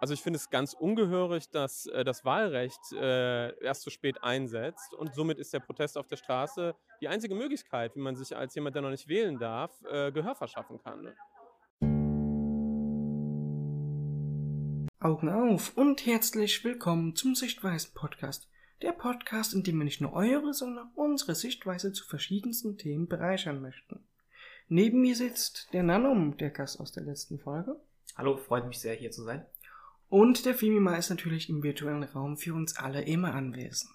Also ich finde es ganz ungehörig, dass äh, das Wahlrecht äh, erst zu spät einsetzt und somit ist der Protest auf der Straße die einzige Möglichkeit, wie man sich als jemand, der noch nicht wählen darf, äh, Gehör verschaffen kann. Ne? Augen auf und herzlich willkommen zum Sichtweisen Podcast. Der Podcast, in dem wir nicht nur eure, sondern auch unsere Sichtweise zu verschiedensten Themen bereichern möchten. Neben mir sitzt der Nanum, der Gast aus der letzten Folge. Hallo, freut mich sehr, hier zu sein. Und der Femima ist natürlich im virtuellen Raum für uns alle immer anwesend.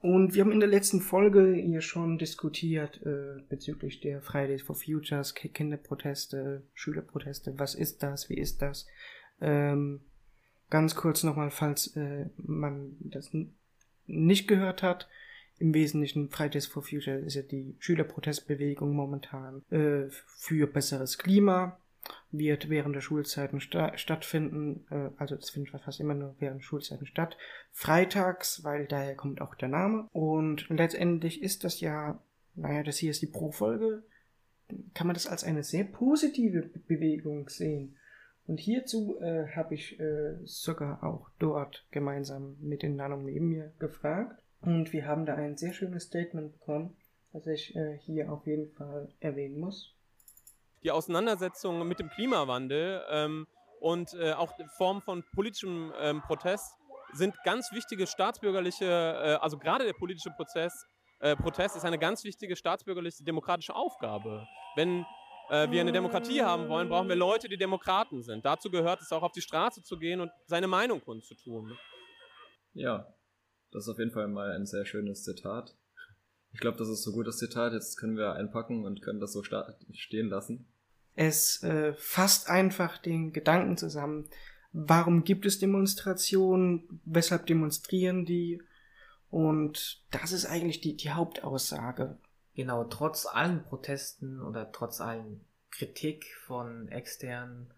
Und wir haben in der letzten Folge hier schon diskutiert äh, bezüglich der Fridays for Futures, Kinderproteste, Schülerproteste. Was ist das? Wie ist das? Ähm, ganz kurz nochmal, falls äh, man das nicht gehört hat. Im Wesentlichen Fridays for Future ist ja die Schülerprotestbewegung momentan äh, für besseres Klima wird während der Schulzeiten sta stattfinden, äh, also das findet fast immer nur während Schulzeiten statt, freitags, weil daher kommt auch der Name. Und letztendlich ist das ja, naja, das hier ist die Pro-Folge, kann man das als eine sehr positive Bewegung sehen. Und hierzu äh, habe ich äh, sogar auch dort gemeinsam mit den Nanom neben mir gefragt. Und wir haben da ein sehr schönes Statement bekommen, das ich äh, hier auf jeden Fall erwähnen muss die Auseinandersetzung mit dem Klimawandel ähm, und äh, auch Formen von politischem ähm, Protest sind ganz wichtige staatsbürgerliche, äh, also gerade der politische Prozess, äh, Protest ist eine ganz wichtige staatsbürgerliche demokratische Aufgabe. Wenn äh, wir eine Demokratie haben wollen, brauchen wir Leute, die Demokraten sind. Dazu gehört es auch, auf die Straße zu gehen und seine Meinung kundzutun. Ja, das ist auf jeden Fall mal ein sehr schönes Zitat. Ich glaube, das ist so gutes Zitat. Jetzt können wir einpacken und können das so stehen lassen. Es äh, fasst einfach den Gedanken zusammen. Warum gibt es Demonstrationen? Weshalb demonstrieren die? Und das ist eigentlich die, die Hauptaussage. Genau, trotz allen Protesten oder trotz allen Kritik von externen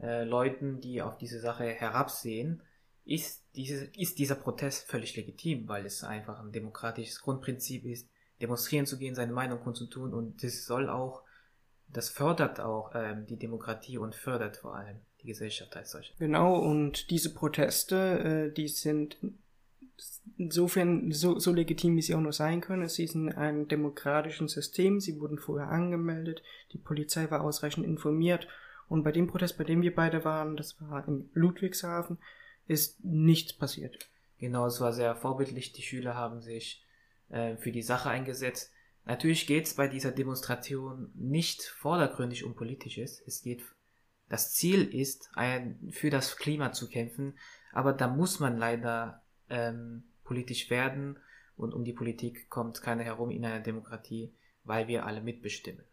äh, Leuten, die auf diese Sache herabsehen, ist, diese, ist dieser Protest völlig legitim, weil es einfach ein demokratisches Grundprinzip ist, demonstrieren zu gehen, seine Meinung kundzutun und das soll auch, das fördert auch ähm, die Demokratie und fördert vor allem die Gesellschaft als solche. Genau, und diese Proteste, äh, die sind insofern so, so legitim, wie sie auch nur sein können. Sie sind in einem demokratischen System, sie wurden vorher angemeldet, die Polizei war ausreichend informiert und bei dem Protest, bei dem wir beide waren, das war in Ludwigshafen, ist nichts passiert. Genau, es war sehr vorbildlich. Die Schüler haben sich äh, für die Sache eingesetzt. Natürlich geht es bei dieser Demonstration nicht vordergründig um Politisches. Es geht, das Ziel ist, ein, für das Klima zu kämpfen, aber da muss man leider ähm, politisch werden und um die Politik kommt keiner herum in einer Demokratie, weil wir alle mitbestimmen.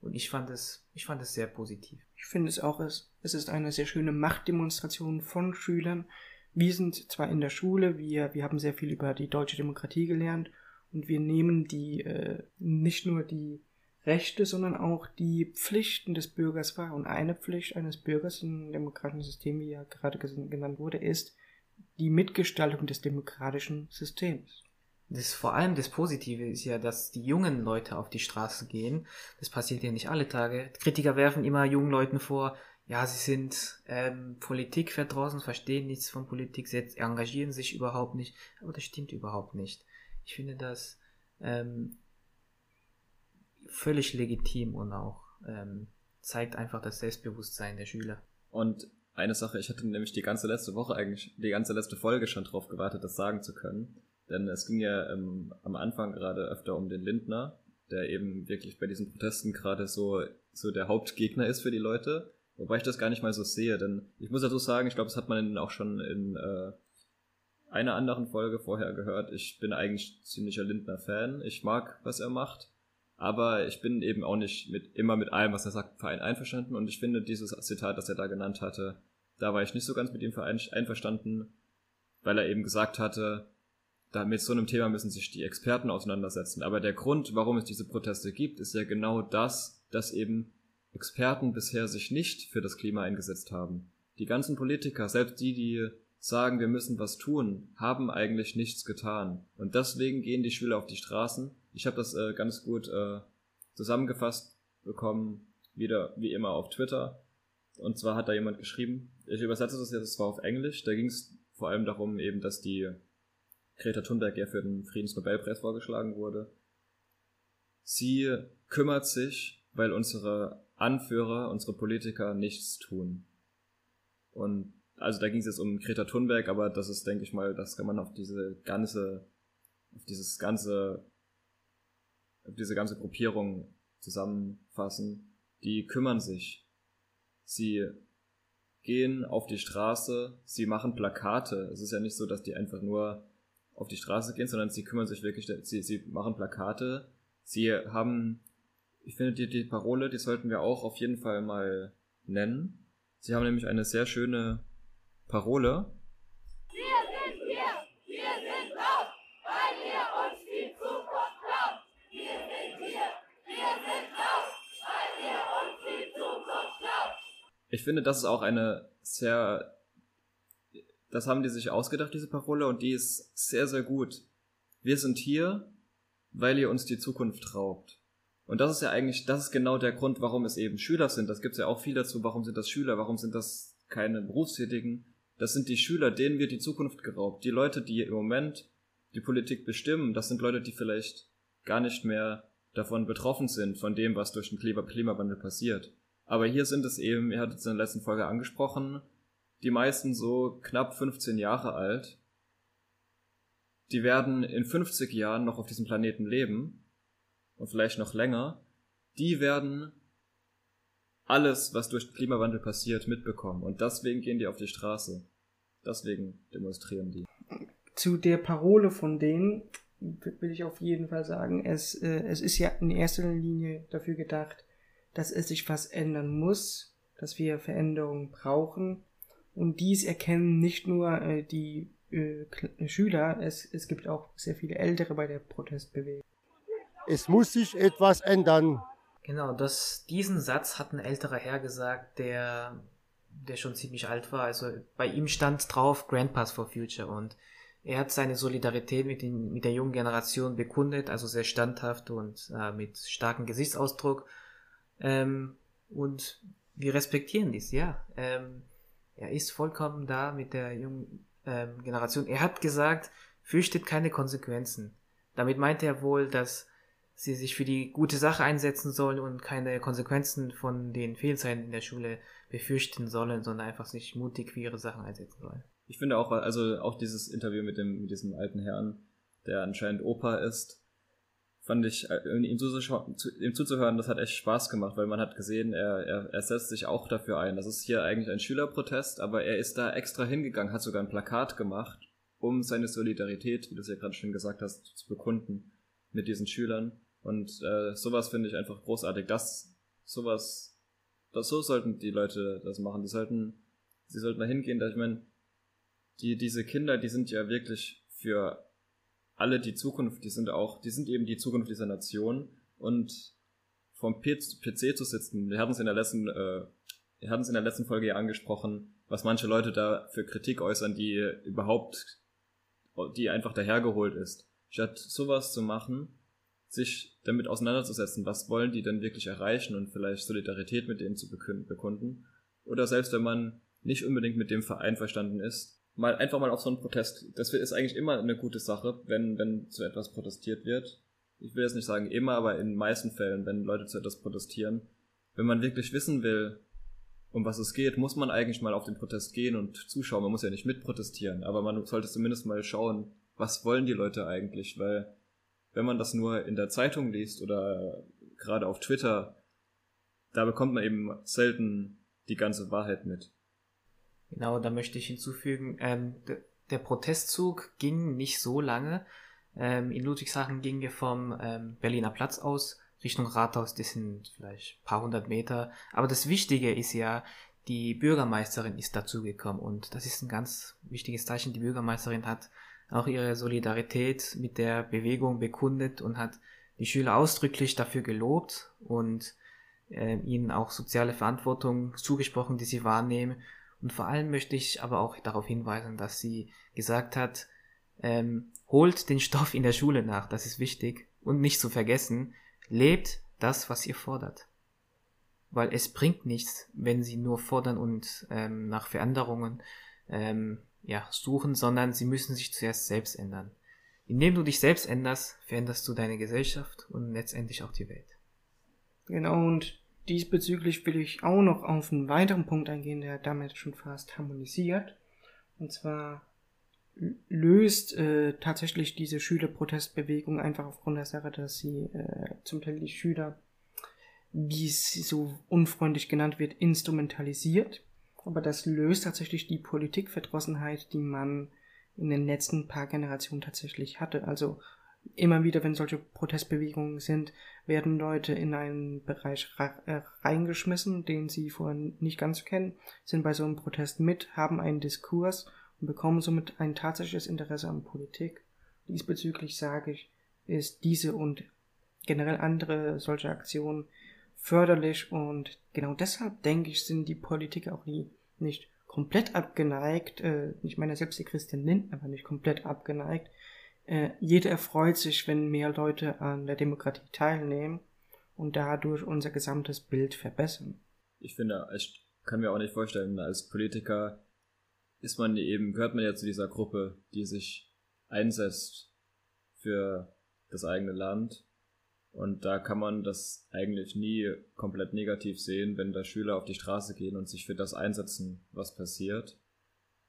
Und ich fand es, ich fand es sehr positiv. Ich finde es auch, es, ist eine sehr schöne Machtdemonstration von Schülern. Wir sind zwar in der Schule, wir, wir haben sehr viel über die deutsche Demokratie gelernt und wir nehmen die, äh, nicht nur die Rechte, sondern auch die Pflichten des Bürgers wahr. Und eine Pflicht eines Bürgers im demokratischen System, wie ja gerade genannt wurde, ist die Mitgestaltung des demokratischen Systems das vor allem das Positive ist ja, dass die jungen Leute auf die Straße gehen. Das passiert ja nicht alle Tage. Kritiker werfen immer jungen Leuten vor, ja, sie sind ähm, Politik verdrossen, verstehen nichts von Politik, sie engagieren sich überhaupt nicht. Aber das stimmt überhaupt nicht. Ich finde das ähm, völlig legitim und auch ähm, zeigt einfach das Selbstbewusstsein der Schüler. Und eine Sache, ich hatte nämlich die ganze letzte Woche eigentlich, die ganze letzte Folge schon drauf gewartet, das sagen zu können. Denn es ging ja ähm, am Anfang gerade öfter um den Lindner, der eben wirklich bei diesen Protesten gerade so, so der Hauptgegner ist für die Leute. Wobei ich das gar nicht mal so sehe, denn ich muss dazu sagen, ich glaube, das hat man auch schon in äh, einer anderen Folge vorher gehört. Ich bin eigentlich ziemlicher Lindner-Fan. Ich mag, was er macht. Aber ich bin eben auch nicht mit, immer mit allem, was er sagt, einverstanden. Und ich finde dieses Zitat, das er da genannt hatte, da war ich nicht so ganz mit ihm einverstanden, weil er eben gesagt hatte, da mit so einem Thema müssen sich die Experten auseinandersetzen. Aber der Grund, warum es diese Proteste gibt, ist ja genau das, dass eben Experten bisher sich nicht für das Klima eingesetzt haben. Die ganzen Politiker, selbst die, die sagen, wir müssen was tun, haben eigentlich nichts getan. Und deswegen gehen die Schüler auf die Straßen. Ich habe das äh, ganz gut äh, zusammengefasst bekommen, wieder wie immer auf Twitter. Und zwar hat da jemand geschrieben, ich übersetze das jetzt zwar auf Englisch, da ging es vor allem darum eben, dass die Greta Thunberg ja für den Friedensnobelpreis vorgeschlagen wurde. Sie kümmert sich, weil unsere Anführer, unsere Politiker nichts tun. Und also da ging es jetzt um Greta Thunberg, aber das ist, denke ich mal, das kann man auf diese ganze, auf dieses ganze, auf diese ganze Gruppierung zusammenfassen. Die kümmern sich. Sie gehen auf die Straße, sie machen Plakate. Es ist ja nicht so, dass die einfach nur auf die Straße gehen, sondern sie kümmern sich wirklich, sie, sie machen Plakate. Sie haben, ich finde, die, die Parole, die sollten wir auch auf jeden Fall mal nennen. Sie haben nämlich eine sehr schöne Parole. Wir sind hier, wir sind laut, weil ihr uns die Zukunft klaut. Wir sind hier, wir sind laut, weil ihr uns die Zukunft klaut. Ich finde, das ist auch eine sehr, das haben die sich ausgedacht, diese Parole, und die ist sehr, sehr gut. Wir sind hier, weil ihr uns die Zukunft raubt. Und das ist ja eigentlich, das ist genau der Grund, warum es eben Schüler sind. Das gibt es ja auch viel dazu. Warum sind das Schüler? Warum sind das keine Berufstätigen? Das sind die Schüler, denen wird die Zukunft geraubt. Die Leute, die im Moment die Politik bestimmen, das sind Leute, die vielleicht gar nicht mehr davon betroffen sind, von dem, was durch den Klimawandel passiert. Aber hier sind es eben, ihr hattet es in der letzten Folge angesprochen, die meisten so knapp 15 Jahre alt. Die werden in 50 Jahren noch auf diesem Planeten leben und vielleicht noch länger. Die werden alles, was durch den Klimawandel passiert, mitbekommen. Und deswegen gehen die auf die Straße. Deswegen demonstrieren die. Zu der Parole von denen will ich auf jeden Fall sagen, es, äh, es ist ja in erster Linie dafür gedacht, dass es sich was ändern muss, dass wir Veränderungen brauchen. Und dies erkennen nicht nur äh, die äh, Schüler, es, es gibt auch sehr viele Ältere bei der Protestbewegung. Es muss sich etwas ändern. Genau, das, diesen Satz hat ein älterer Herr gesagt, der der schon ziemlich alt war. Also bei ihm stand drauf Grandpas for Future und er hat seine Solidarität mit, den, mit der jungen Generation bekundet, also sehr standhaft und äh, mit starkem Gesichtsausdruck. Ähm, und wir respektieren dies, ja. Ähm, er ist vollkommen da mit der jungen ähm, Generation. Er hat gesagt, fürchtet keine Konsequenzen. Damit meint er wohl, dass sie sich für die gute Sache einsetzen sollen und keine Konsequenzen von den Fehlzeiten in der Schule befürchten sollen, sondern einfach sich mutig für ihre Sachen einsetzen sollen. Ich finde auch, also auch dieses Interview mit dem, mit diesem alten Herrn, der anscheinend Opa ist, fand ich, äh, ihm, zuzuschauen, ihm zuzuhören, das hat echt Spaß gemacht, weil man hat gesehen, er, er, er setzt sich auch dafür ein. Das ist hier eigentlich ein Schülerprotest, aber er ist da extra hingegangen, hat sogar ein Plakat gemacht, um seine Solidarität, wie du es ja gerade schon gesagt hast, zu bekunden mit diesen Schülern. Und äh, sowas finde ich einfach großartig. Das, sowas, das, so sollten die Leute das machen. Die sollten, sie sollten da hingehen, ich meine, die, diese Kinder, die sind ja wirklich für alle die Zukunft, die sind auch, die sind eben die Zukunft dieser Nation und vom PC zu sitzen, wir hatten es in der letzten, äh, wir hatten es in der letzten Folge ja angesprochen, was manche Leute da für Kritik äußern, die überhaupt, die einfach dahergeholt ist. Statt sowas zu machen, sich damit auseinanderzusetzen, was wollen die denn wirklich erreichen und vielleicht Solidarität mit denen zu bekunden. Oder selbst wenn man nicht unbedingt mit dem Verein verstanden ist, mal einfach mal auf so einen Protest. Das ist eigentlich immer eine gute Sache, wenn, wenn zu etwas protestiert wird. Ich will jetzt nicht sagen immer, aber in den meisten Fällen, wenn Leute zu etwas protestieren. Wenn man wirklich wissen will, um was es geht, muss man eigentlich mal auf den Protest gehen und zuschauen. Man muss ja nicht mitprotestieren, aber man sollte zumindest mal schauen, was wollen die Leute eigentlich, weil wenn man das nur in der Zeitung liest oder gerade auf Twitter, da bekommt man eben selten die ganze Wahrheit mit. Genau, da möchte ich hinzufügen, ähm, der Protestzug ging nicht so lange. Ähm, in Ludwigshafen ging er vom ähm, Berliner Platz aus Richtung Rathaus, das sind vielleicht ein paar hundert Meter. Aber das Wichtige ist ja, die Bürgermeisterin ist dazugekommen und das ist ein ganz wichtiges Zeichen. Die Bürgermeisterin hat auch ihre Solidarität mit der Bewegung bekundet und hat die Schüler ausdrücklich dafür gelobt und äh, ihnen auch soziale Verantwortung zugesprochen, die sie wahrnehmen. Und vor allem möchte ich aber auch darauf hinweisen, dass sie gesagt hat, ähm, holt den Stoff in der Schule nach, das ist wichtig. Und nicht zu vergessen, lebt das, was ihr fordert. weil es bringt nichts, wenn sie nur fordern und ähm, nach Veränderungen ähm, ja, suchen, sondern sie müssen sich zuerst selbst ändern. Indem du dich selbst änderst, veränderst du deine Gesellschaft und letztendlich auch die Welt. Genau, und diesbezüglich will ich auch noch auf einen weiteren Punkt eingehen, der damit schon fast harmonisiert. Und zwar löst äh, tatsächlich diese Schülerprotestbewegung einfach aufgrund der Sache, dass sie äh, zum Teil die Schüler, wie es so unfreundlich genannt wird, instrumentalisiert. Aber das löst tatsächlich die Politikverdrossenheit, die man in den letzten paar Generationen tatsächlich hatte. Also immer wieder, wenn solche Protestbewegungen sind, werden Leute in einen Bereich äh, reingeschmissen, den sie vorher nicht ganz kennen, sind bei so einem Protest mit, haben einen Diskurs und bekommen somit ein tatsächliches Interesse an Politik. Diesbezüglich sage ich, ist diese und generell andere solche Aktionen förderlich und genau deshalb denke ich, sind die Politiker auch nie nicht komplett abgeneigt, äh, ich meine selbst die Christian Lindner war nicht komplett abgeneigt, äh, jeder erfreut sich, wenn mehr Leute an der Demokratie teilnehmen und dadurch unser gesamtes Bild verbessern. Ich finde, ich kann mir auch nicht vorstellen, als Politiker ist man eben, gehört man ja zu dieser Gruppe, die sich einsetzt für das eigene Land. Und da kann man das eigentlich nie komplett negativ sehen, wenn da Schüler auf die Straße gehen und sich für das einsetzen, was passiert.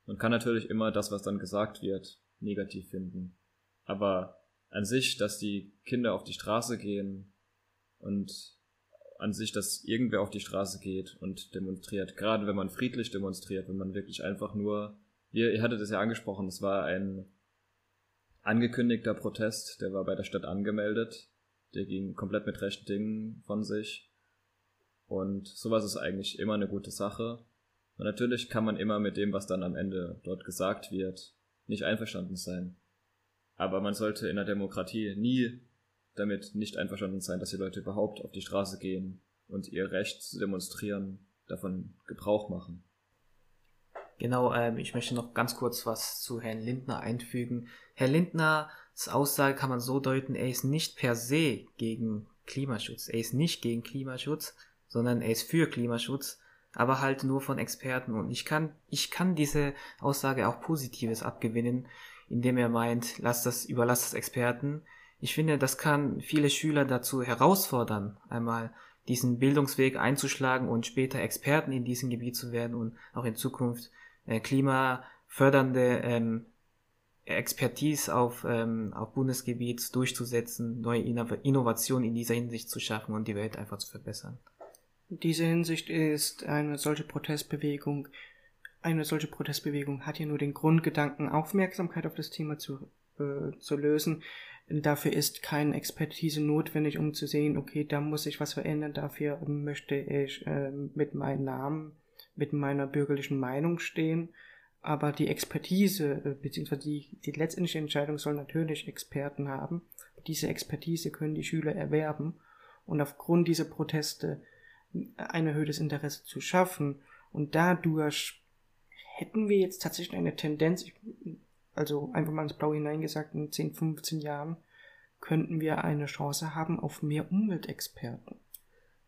Man kann natürlich immer das, was dann gesagt wird, negativ finden. Aber an sich, dass die Kinder auf die Straße gehen und an sich, dass irgendwer auf die Straße geht und demonstriert. Gerade wenn man friedlich demonstriert, wenn man wirklich einfach nur, ihr, ihr hattet es ja angesprochen, es war ein angekündigter Protest, der war bei der Stadt angemeldet, der ging komplett mit rechten Dingen von sich. Und sowas ist eigentlich immer eine gute Sache. Und natürlich kann man immer mit dem, was dann am Ende dort gesagt wird, nicht einverstanden sein. Aber man sollte in der Demokratie nie damit nicht einverstanden sein, dass die Leute überhaupt auf die Straße gehen und ihr Recht zu demonstrieren davon Gebrauch machen. Genau, ähm, ich möchte noch ganz kurz was zu Herrn Lindner einfügen. Herr Lindners Aussage kann man so deuten, er ist nicht per se gegen Klimaschutz. Er ist nicht gegen Klimaschutz, sondern er ist für Klimaschutz, aber halt nur von Experten. Und ich kann, ich kann diese Aussage auch Positives abgewinnen, indem er meint, lass das, überlass das Experten. Ich finde, das kann viele Schüler dazu herausfordern, einmal diesen Bildungsweg einzuschlagen und später Experten in diesem Gebiet zu werden und auch in Zukunft äh, klimafördernde ähm, Expertise auf, ähm, auf Bundesgebiet durchzusetzen, neue Innovationen in dieser Hinsicht zu schaffen und die Welt einfach zu verbessern. In dieser Hinsicht ist eine solche Protestbewegung, eine solche Protestbewegung hat ja nur den Grundgedanken, Aufmerksamkeit auf das Thema zu, äh, zu lösen. Dafür ist keine Expertise notwendig, um zu sehen, okay, da muss ich was verändern, dafür möchte ich äh, mit meinem Namen, mit meiner bürgerlichen Meinung stehen. Aber die Expertise, äh, beziehungsweise die, die letztendliche Entscheidung soll natürlich Experten haben. Diese Expertise können die Schüler erwerben und aufgrund dieser Proteste ein erhöhtes Interesse zu schaffen. Und dadurch hätten wir jetzt tatsächlich eine Tendenz, also einfach mal ins Blaue hineingesagt, in 10, 15 Jahren könnten wir eine Chance haben auf mehr Umweltexperten.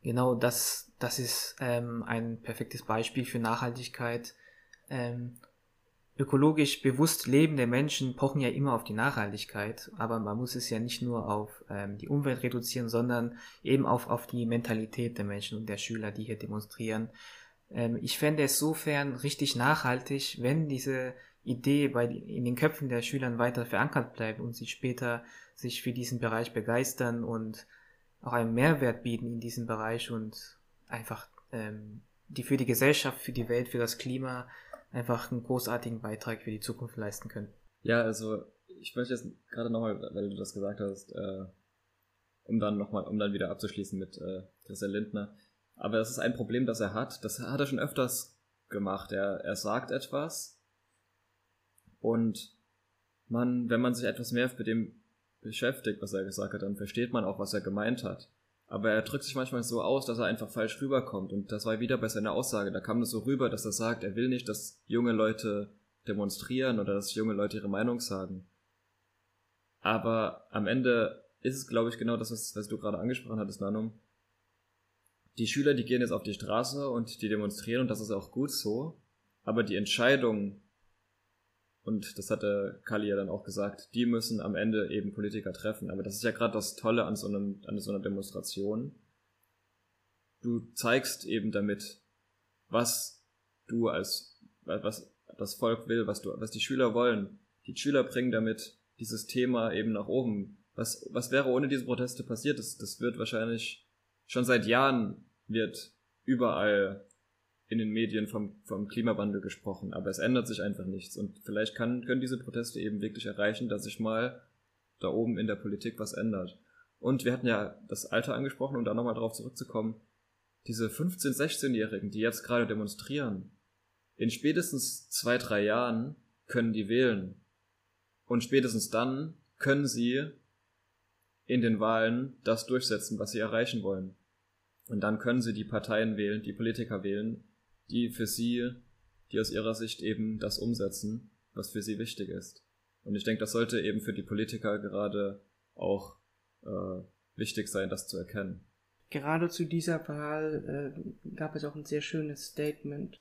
Genau, das, das ist ähm, ein perfektes Beispiel für Nachhaltigkeit. Ähm, ökologisch bewusst lebende Menschen pochen ja immer auf die Nachhaltigkeit, aber man muss es ja nicht nur auf ähm, die Umwelt reduzieren, sondern eben auf, auf die Mentalität der Menschen und der Schüler, die hier demonstrieren. Ähm, ich fände es sofern richtig nachhaltig, wenn diese Idee bei, in den Köpfen der Schülern weiter verankert bleibt und sie später sich für diesen Bereich begeistern und auch einen Mehrwert bieten in diesem Bereich und einfach ähm, die für die Gesellschaft, für die Welt, für das Klima einfach einen großartigen Beitrag für die Zukunft leisten können. Ja, also ich möchte jetzt gerade nochmal, weil du das gesagt hast, äh, um dann nochmal, um dann wieder abzuschließen mit äh, Christian Lindner. Aber das ist ein Problem, das er hat. Das hat er schon öfters gemacht. Er, er sagt etwas und man, wenn man sich etwas mehr mit dem beschäftigt, was er gesagt hat, dann versteht man auch, was er gemeint hat. Aber er drückt sich manchmal so aus, dass er einfach falsch rüberkommt. Und das war wieder bei seiner Aussage. Da kam es so rüber, dass er sagt, er will nicht, dass junge Leute demonstrieren oder dass junge Leute ihre Meinung sagen. Aber am Ende ist es, glaube ich, genau das, was, was du gerade angesprochen hattest, Nanum. Die Schüler, die gehen jetzt auf die Straße und die demonstrieren und das ist auch gut so. Aber die Entscheidung, und das hat der Kali ja dann auch gesagt, die müssen am Ende eben Politiker treffen. Aber das ist ja gerade das Tolle an so, einem, an so einer Demonstration. Du zeigst eben damit, was du als, was das Volk will, was du, was die Schüler wollen. Die Schüler bringen damit dieses Thema eben nach oben. Was, was wäre ohne diese Proteste passiert? Das, das wird wahrscheinlich schon seit Jahren wird überall in den Medien vom, vom Klimawandel gesprochen, aber es ändert sich einfach nichts. Und vielleicht kann, können diese Proteste eben wirklich erreichen, dass sich mal da oben in der Politik was ändert. Und wir hatten ja das Alter angesprochen, um da nochmal drauf zurückzukommen. Diese 15-, 16-Jährigen, die jetzt gerade demonstrieren, in spätestens zwei, drei Jahren können die wählen. Und spätestens dann können sie in den Wahlen das durchsetzen, was sie erreichen wollen. Und dann können sie die Parteien wählen, die Politiker wählen, die für sie, die aus ihrer Sicht eben das umsetzen, was für sie wichtig ist. Und ich denke, das sollte eben für die Politiker gerade auch äh, wichtig sein, das zu erkennen. Gerade zu dieser Wahl äh, gab es auch ein sehr schönes Statement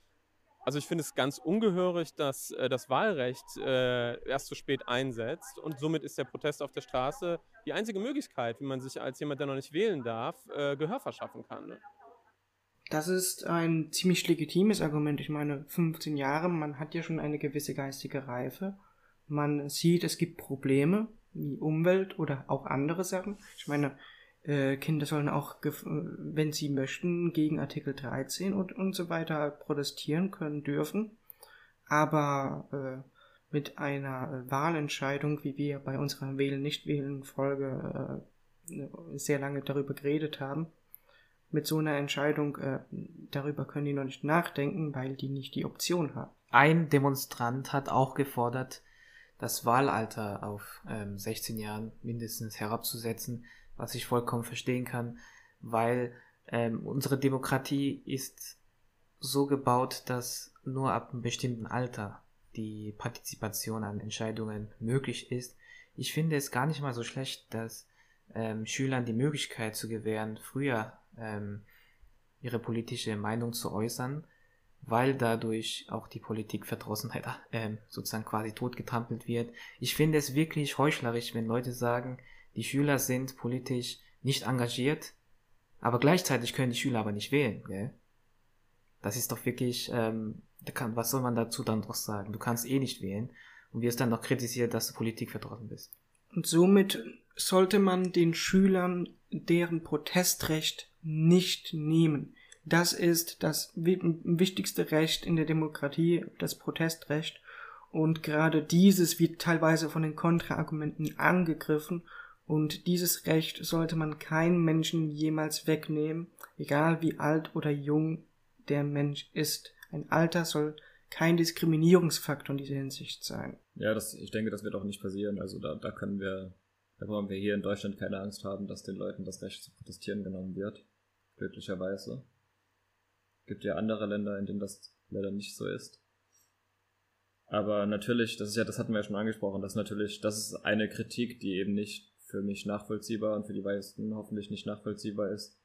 also ich finde es ganz ungehörig, dass äh, das Wahlrecht äh, erst zu spät einsetzt und somit ist der Protest auf der Straße die einzige Möglichkeit, wie man sich als jemand, der noch nicht wählen darf, äh, Gehör verschaffen kann. Ne? Das ist ein ziemlich legitimes Argument. Ich meine, 15 Jahre, man hat ja schon eine gewisse geistige Reife. Man sieht, es gibt Probleme, wie Umwelt oder auch andere Sachen. Ich meine, äh, Kinder sollen auch, wenn sie möchten, gegen Artikel 13 und, und so weiter protestieren können dürfen. Aber äh, mit einer Wahlentscheidung, wie wir bei unserer Wählen-Nicht-Wählen-Folge äh, sehr lange darüber geredet haben, mit so einer Entscheidung, äh, darüber können die noch nicht nachdenken, weil die nicht die Option haben. Ein Demonstrant hat auch gefordert, das Wahlalter auf ähm, 16 Jahren mindestens herabzusetzen, was ich vollkommen verstehen kann, weil ähm, unsere Demokratie ist so gebaut, dass nur ab einem bestimmten Alter die Partizipation an Entscheidungen möglich ist. Ich finde es gar nicht mal so schlecht, dass ähm, Schülern die Möglichkeit zu gewähren, früher ähm, ihre politische Meinung zu äußern, weil dadurch auch die Politikverdrossenheit äh, sozusagen quasi totgetrampelt wird. Ich finde es wirklich heuchlerisch, wenn Leute sagen, die Schüler sind politisch nicht engagiert, aber gleichzeitig können die Schüler aber nicht wählen. Gell? Das ist doch wirklich, ähm, kann, was soll man dazu dann noch sagen? Du kannst eh nicht wählen und wirst dann noch kritisiert, dass du Politik verdrossen bist. Und somit sollte man den Schülern deren Protestrecht nicht nehmen. Das ist das wichtigste Recht in der Demokratie, das Protestrecht. Und gerade dieses wird teilweise von den Kontraargumenten angegriffen und dieses Recht sollte man keinem Menschen jemals wegnehmen, egal wie alt oder jung der Mensch ist. Ein Alter soll kein Diskriminierungsfaktor in dieser Hinsicht sein. Ja, das, ich denke, das wird auch nicht passieren. Also da, da können wir, da wollen wir hier in Deutschland keine Angst haben, dass den Leuten das Recht zu protestieren genommen wird. Glücklicherweise. Es gibt ja andere Länder, in denen das leider nicht so ist. Aber natürlich, das ist ja, das hatten wir ja schon angesprochen, das ist natürlich, das ist eine Kritik, die eben nicht für mich nachvollziehbar und für die meisten hoffentlich nicht nachvollziehbar ist.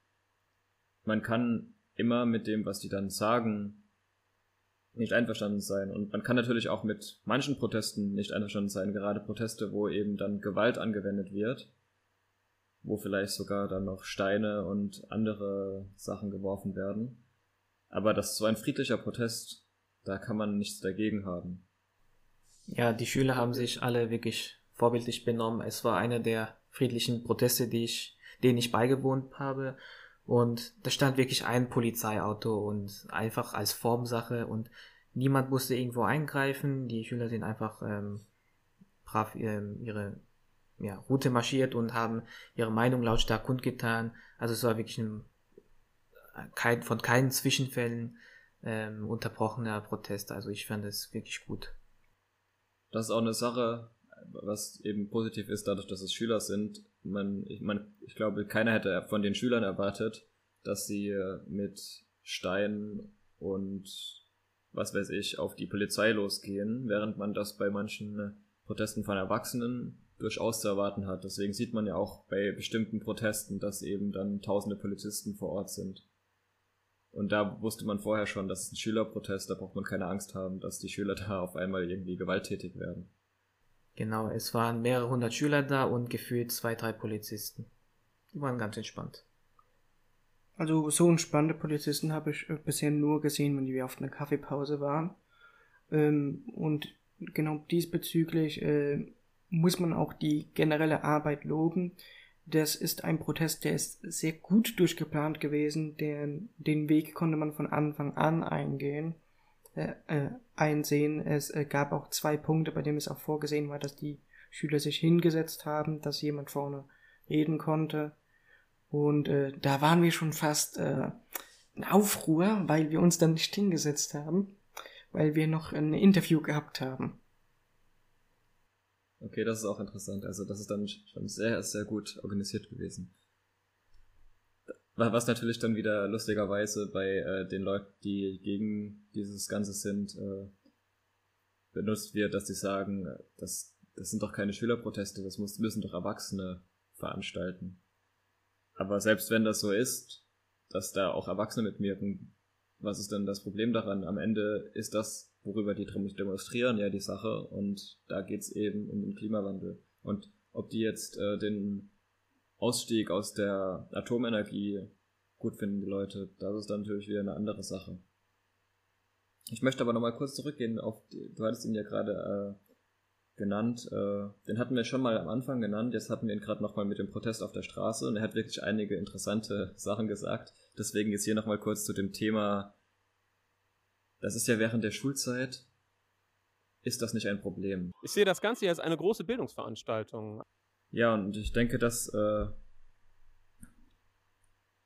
Man kann immer mit dem, was die dann sagen, nicht einverstanden sein. Und man kann natürlich auch mit manchen Protesten nicht einverstanden sein, gerade Proteste, wo eben dann Gewalt angewendet wird, wo vielleicht sogar dann noch Steine und andere Sachen geworfen werden. Aber das ist so ein friedlicher Protest, da kann man nichts dagegen haben. Ja, die Schüler haben sich alle wirklich vorbildlich benommen. Es war einer der friedlichen Proteste, die ich, denen ich beigewohnt habe. Und da stand wirklich ein Polizeiauto und einfach als Formsache und niemand musste irgendwo eingreifen. Die Schüler sind einfach ähm, brav ähm, ihre ja, Route marschiert und haben ihre Meinung lautstark kundgetan. Also es war wirklich ein, kein, von keinen Zwischenfällen ähm, unterbrochener Protest. Also ich fand es wirklich gut. Das ist auch eine Sache, was eben positiv ist, dadurch, dass es Schüler sind. Man, ich, man, ich glaube, keiner hätte von den Schülern erwartet, dass sie mit Stein und was weiß ich auf die Polizei losgehen, während man das bei manchen Protesten von Erwachsenen durchaus zu erwarten hat. Deswegen sieht man ja auch bei bestimmten Protesten, dass eben dann tausende Polizisten vor Ort sind. Und da wusste man vorher schon, das ist ein Schülerprotest, da braucht man keine Angst haben, dass die Schüler da auf einmal irgendwie gewalttätig werden. Genau, es waren mehrere hundert Schüler da und gefühlt zwei, drei Polizisten. Die waren ganz entspannt. Also so entspannte Polizisten habe ich äh, bisher nur gesehen, wenn wir auf einer Kaffeepause waren. Ähm, und genau diesbezüglich äh, muss man auch die generelle Arbeit loben. Das ist ein Protest, der ist sehr gut durchgeplant gewesen. Der, den Weg konnte man von Anfang an eingehen, äh, äh, einsehen. Es äh, gab auch zwei Punkte, bei denen es auch vorgesehen war, dass die Schüler sich hingesetzt haben, dass jemand vorne reden konnte. Und äh, da waren wir schon fast äh, in Aufruhr, weil wir uns dann nicht hingesetzt haben, weil wir noch ein Interview gehabt haben. Okay, das ist auch interessant. Also das ist dann schon sehr, sehr gut organisiert gewesen. Was natürlich dann wieder lustigerweise bei äh, den Leuten, die gegen dieses Ganze sind, äh, benutzt wird, dass sie sagen, das, das sind doch keine Schülerproteste, das muss, müssen doch Erwachsene veranstalten. Aber selbst wenn das so ist, dass da auch Erwachsene mitwirken, was ist denn das Problem daran? Am Ende ist das worüber die demonstrieren, ja die Sache. Und da geht's eben um den Klimawandel. Und ob die jetzt äh, den Ausstieg aus der Atomenergie gut finden, die Leute, das ist dann natürlich wieder eine andere Sache. Ich möchte aber nochmal kurz zurückgehen auf, die, du hattest ihn ja gerade äh, genannt, äh, den hatten wir schon mal am Anfang genannt, jetzt hatten wir ihn gerade nochmal mit dem Protest auf der Straße und er hat wirklich einige interessante Sachen gesagt. Deswegen jetzt hier nochmal kurz zu dem Thema das ist ja während der Schulzeit, ist das nicht ein Problem. Ich sehe das Ganze hier als eine große Bildungsveranstaltung. Ja, und ich denke, dass äh,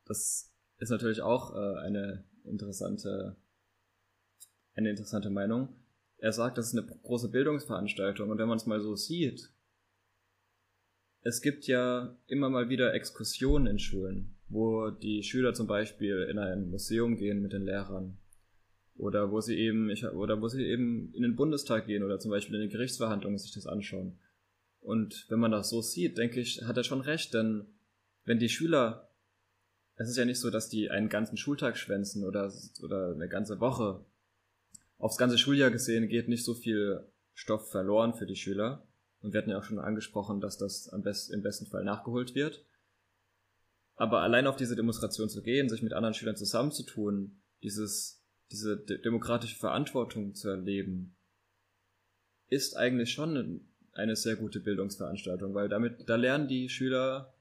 das ist natürlich auch äh, eine interessante eine interessante Meinung. Er sagt, das ist eine große Bildungsveranstaltung und wenn man es mal so sieht, es gibt ja immer mal wieder Exkursionen in Schulen, wo die Schüler zum Beispiel in ein Museum gehen mit den Lehrern oder wo sie eben, ich, oder wo sie eben in den Bundestag gehen oder zum Beispiel in den Gerichtsverhandlungen sich das anschauen. Und wenn man das so sieht, denke ich, hat er schon recht, denn wenn die Schüler, es ist ja nicht so, dass die einen ganzen Schultag schwänzen oder, oder eine ganze Woche. Aufs ganze Schuljahr gesehen geht nicht so viel Stoff verloren für die Schüler. Und wir hatten ja auch schon angesprochen, dass das am best, im besten Fall nachgeholt wird. Aber allein auf diese Demonstration zu gehen, sich mit anderen Schülern zusammenzutun, dieses diese de demokratische Verantwortung zu erleben, ist eigentlich schon eine sehr gute Bildungsveranstaltung, weil damit, da lernen die Schüler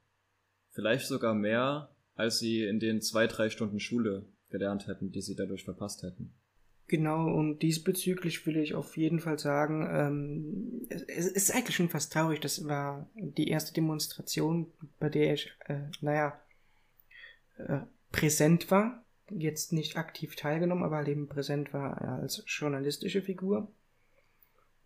vielleicht sogar mehr, als sie in den zwei, drei Stunden Schule gelernt hätten, die sie dadurch verpasst hätten. Genau, und diesbezüglich will ich auf jeden Fall sagen, ähm, es, es, ist eigentlich schon fast traurig, das war die erste Demonstration, bei der ich, äh, naja, äh, präsent war jetzt nicht aktiv teilgenommen, aber eben präsent war als journalistische Figur.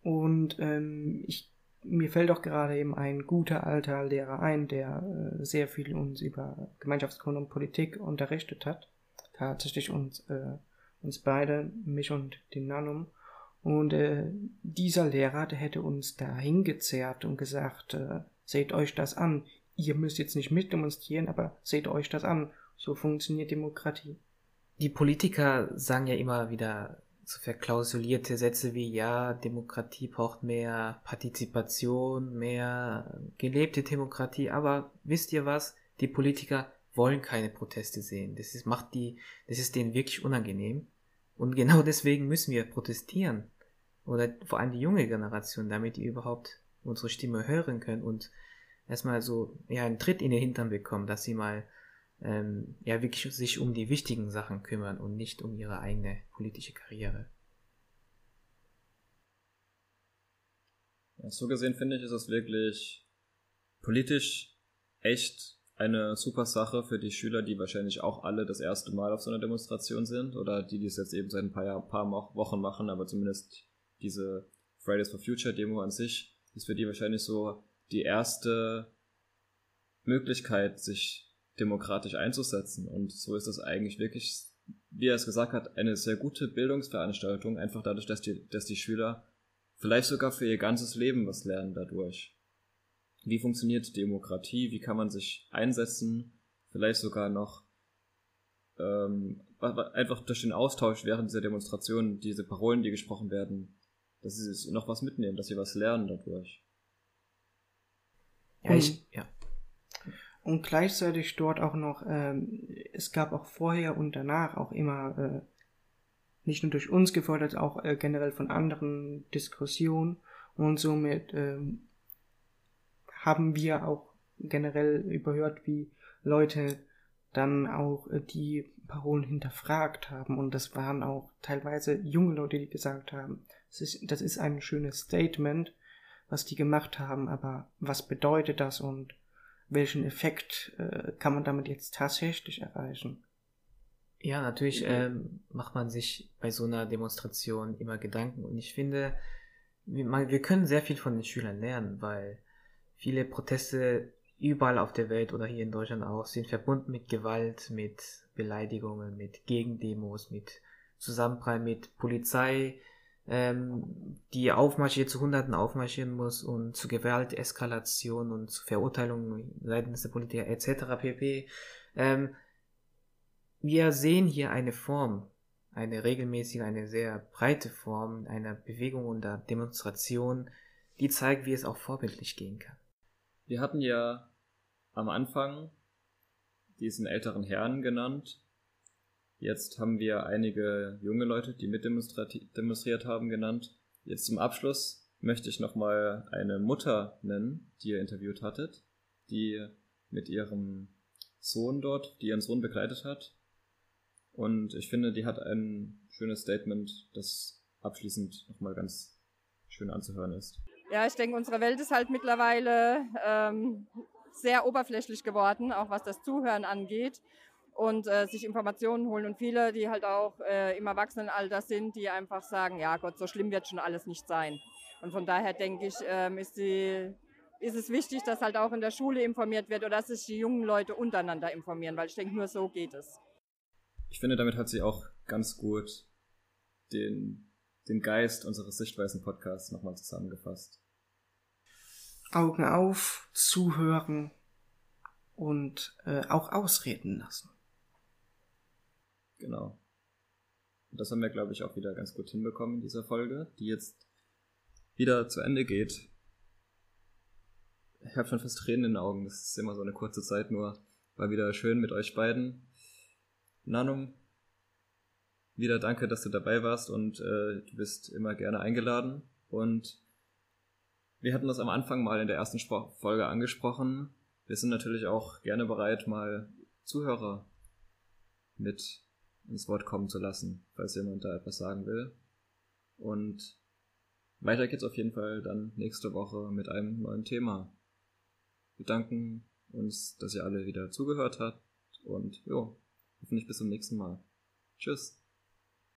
Und ähm, ich, mir fällt auch gerade eben ein guter alter Lehrer ein, der äh, sehr viel uns über Gemeinschaftskunde und Politik unterrichtet hat. Tatsächlich uns, äh, uns beide, mich und den Nanum. Und äh, dieser Lehrer, der hätte uns da hingezerrt und gesagt, äh, seht euch das an. Ihr müsst jetzt nicht mitdemonstrieren, aber seht euch das an. So funktioniert Demokratie die Politiker sagen ja immer wieder so verklausulierte Sätze wie ja, Demokratie braucht mehr Partizipation, mehr gelebte Demokratie, aber wisst ihr was? Die Politiker wollen keine Proteste sehen. Das ist, macht die, das ist denen wirklich unangenehm. Und genau deswegen müssen wir protestieren. Oder vor allem die junge Generation, damit die überhaupt unsere Stimme hören können und erstmal so, ja, einen Tritt in den Hintern bekommen, dass sie mal ähm, ja wirklich sich um die wichtigen Sachen kümmern und nicht um ihre eigene politische Karriere. So gesehen finde ich, ist es wirklich politisch echt eine super Sache für die Schüler, die wahrscheinlich auch alle das erste Mal auf so einer Demonstration sind oder die, die es jetzt eben seit ein paar, paar Wochen machen, aber zumindest diese Fridays for Future Demo an sich ist für die wahrscheinlich so die erste Möglichkeit, sich demokratisch einzusetzen. Und so ist das eigentlich wirklich, wie er es gesagt hat, eine sehr gute Bildungsveranstaltung, einfach dadurch, dass die, dass die Schüler vielleicht sogar für ihr ganzes Leben was lernen dadurch. Wie funktioniert Demokratie? Wie kann man sich einsetzen? Vielleicht sogar noch ähm, einfach durch den Austausch während dieser Demonstration, diese Parolen, die gesprochen werden, dass sie noch was mitnehmen, dass sie was lernen dadurch. Ja, ich, ja. Und gleichzeitig dort auch noch, ähm, es gab auch vorher und danach auch immer, äh, nicht nur durch uns gefordert, auch äh, generell von anderen Diskussionen. Und somit ähm, haben wir auch generell überhört, wie Leute dann auch äh, die Parolen hinterfragt haben. Und das waren auch teilweise junge Leute, die gesagt haben, das ist, das ist ein schönes Statement, was die gemacht haben, aber was bedeutet das und welchen Effekt äh, kann man damit jetzt tatsächlich erreichen? Ja, natürlich ähm, macht man sich bei so einer Demonstration immer Gedanken und ich finde, wir, wir können sehr viel von den Schülern lernen, weil viele Proteste überall auf der Welt oder hier in Deutschland auch sind verbunden mit Gewalt, mit Beleidigungen, mit Gegendemos, mit Zusammenprall, mit Polizei, ähm, die aufmarschiert, zu Hunderten aufmarschieren muss und zu Gewalteskalation und zu Verurteilungen seitens der Politiker etc. pp. Ähm, wir sehen hier eine Form, eine regelmäßige, eine sehr breite Form einer Bewegung und der Demonstration, die zeigt, wie es auch vorbildlich gehen kann. Wir hatten ja am Anfang diesen älteren Herrn genannt, Jetzt haben wir einige junge Leute, die mitdemonstriert haben, genannt. Jetzt zum Abschluss möchte ich nochmal eine Mutter nennen, die ihr interviewt hattet, die mit ihrem Sohn dort, die ihren Sohn begleitet hat. Und ich finde, die hat ein schönes Statement, das abschließend nochmal ganz schön anzuhören ist. Ja, ich denke, unsere Welt ist halt mittlerweile ähm, sehr oberflächlich geworden, auch was das Zuhören angeht und äh, sich Informationen holen. Und viele, die halt auch äh, im Erwachsenenalter sind, die einfach sagen, ja Gott, so schlimm wird schon alles nicht sein. Und von daher denke ich, ähm, ist, die, ist es wichtig, dass halt auch in der Schule informiert wird oder dass sich die jungen Leute untereinander informieren, weil ich denke, nur so geht es. Ich finde, damit hat sie auch ganz gut den, den Geist unseres Sichtweisen-Podcasts nochmal zusammengefasst. Augen auf, zuhören und äh, auch ausreden lassen. Genau. Und das haben wir, glaube ich, auch wieder ganz gut hinbekommen in dieser Folge, die jetzt wieder zu Ende geht. Ich habe schon fast Tränen in den Augen. Das ist immer so eine kurze Zeit nur. War wieder schön mit euch beiden. Nanum, wieder danke, dass du dabei warst und äh, du bist immer gerne eingeladen. Und wir hatten das am Anfang mal in der ersten Folge angesprochen. Wir sind natürlich auch gerne bereit, mal Zuhörer mit ins Wort kommen zu lassen, falls jemand da etwas sagen will. Und weiter geht's auf jeden Fall dann nächste Woche mit einem neuen Thema. Wir danken uns, dass ihr alle wieder zugehört habt und jo, hoffentlich bis zum nächsten Mal. Tschüss.